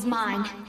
is mine.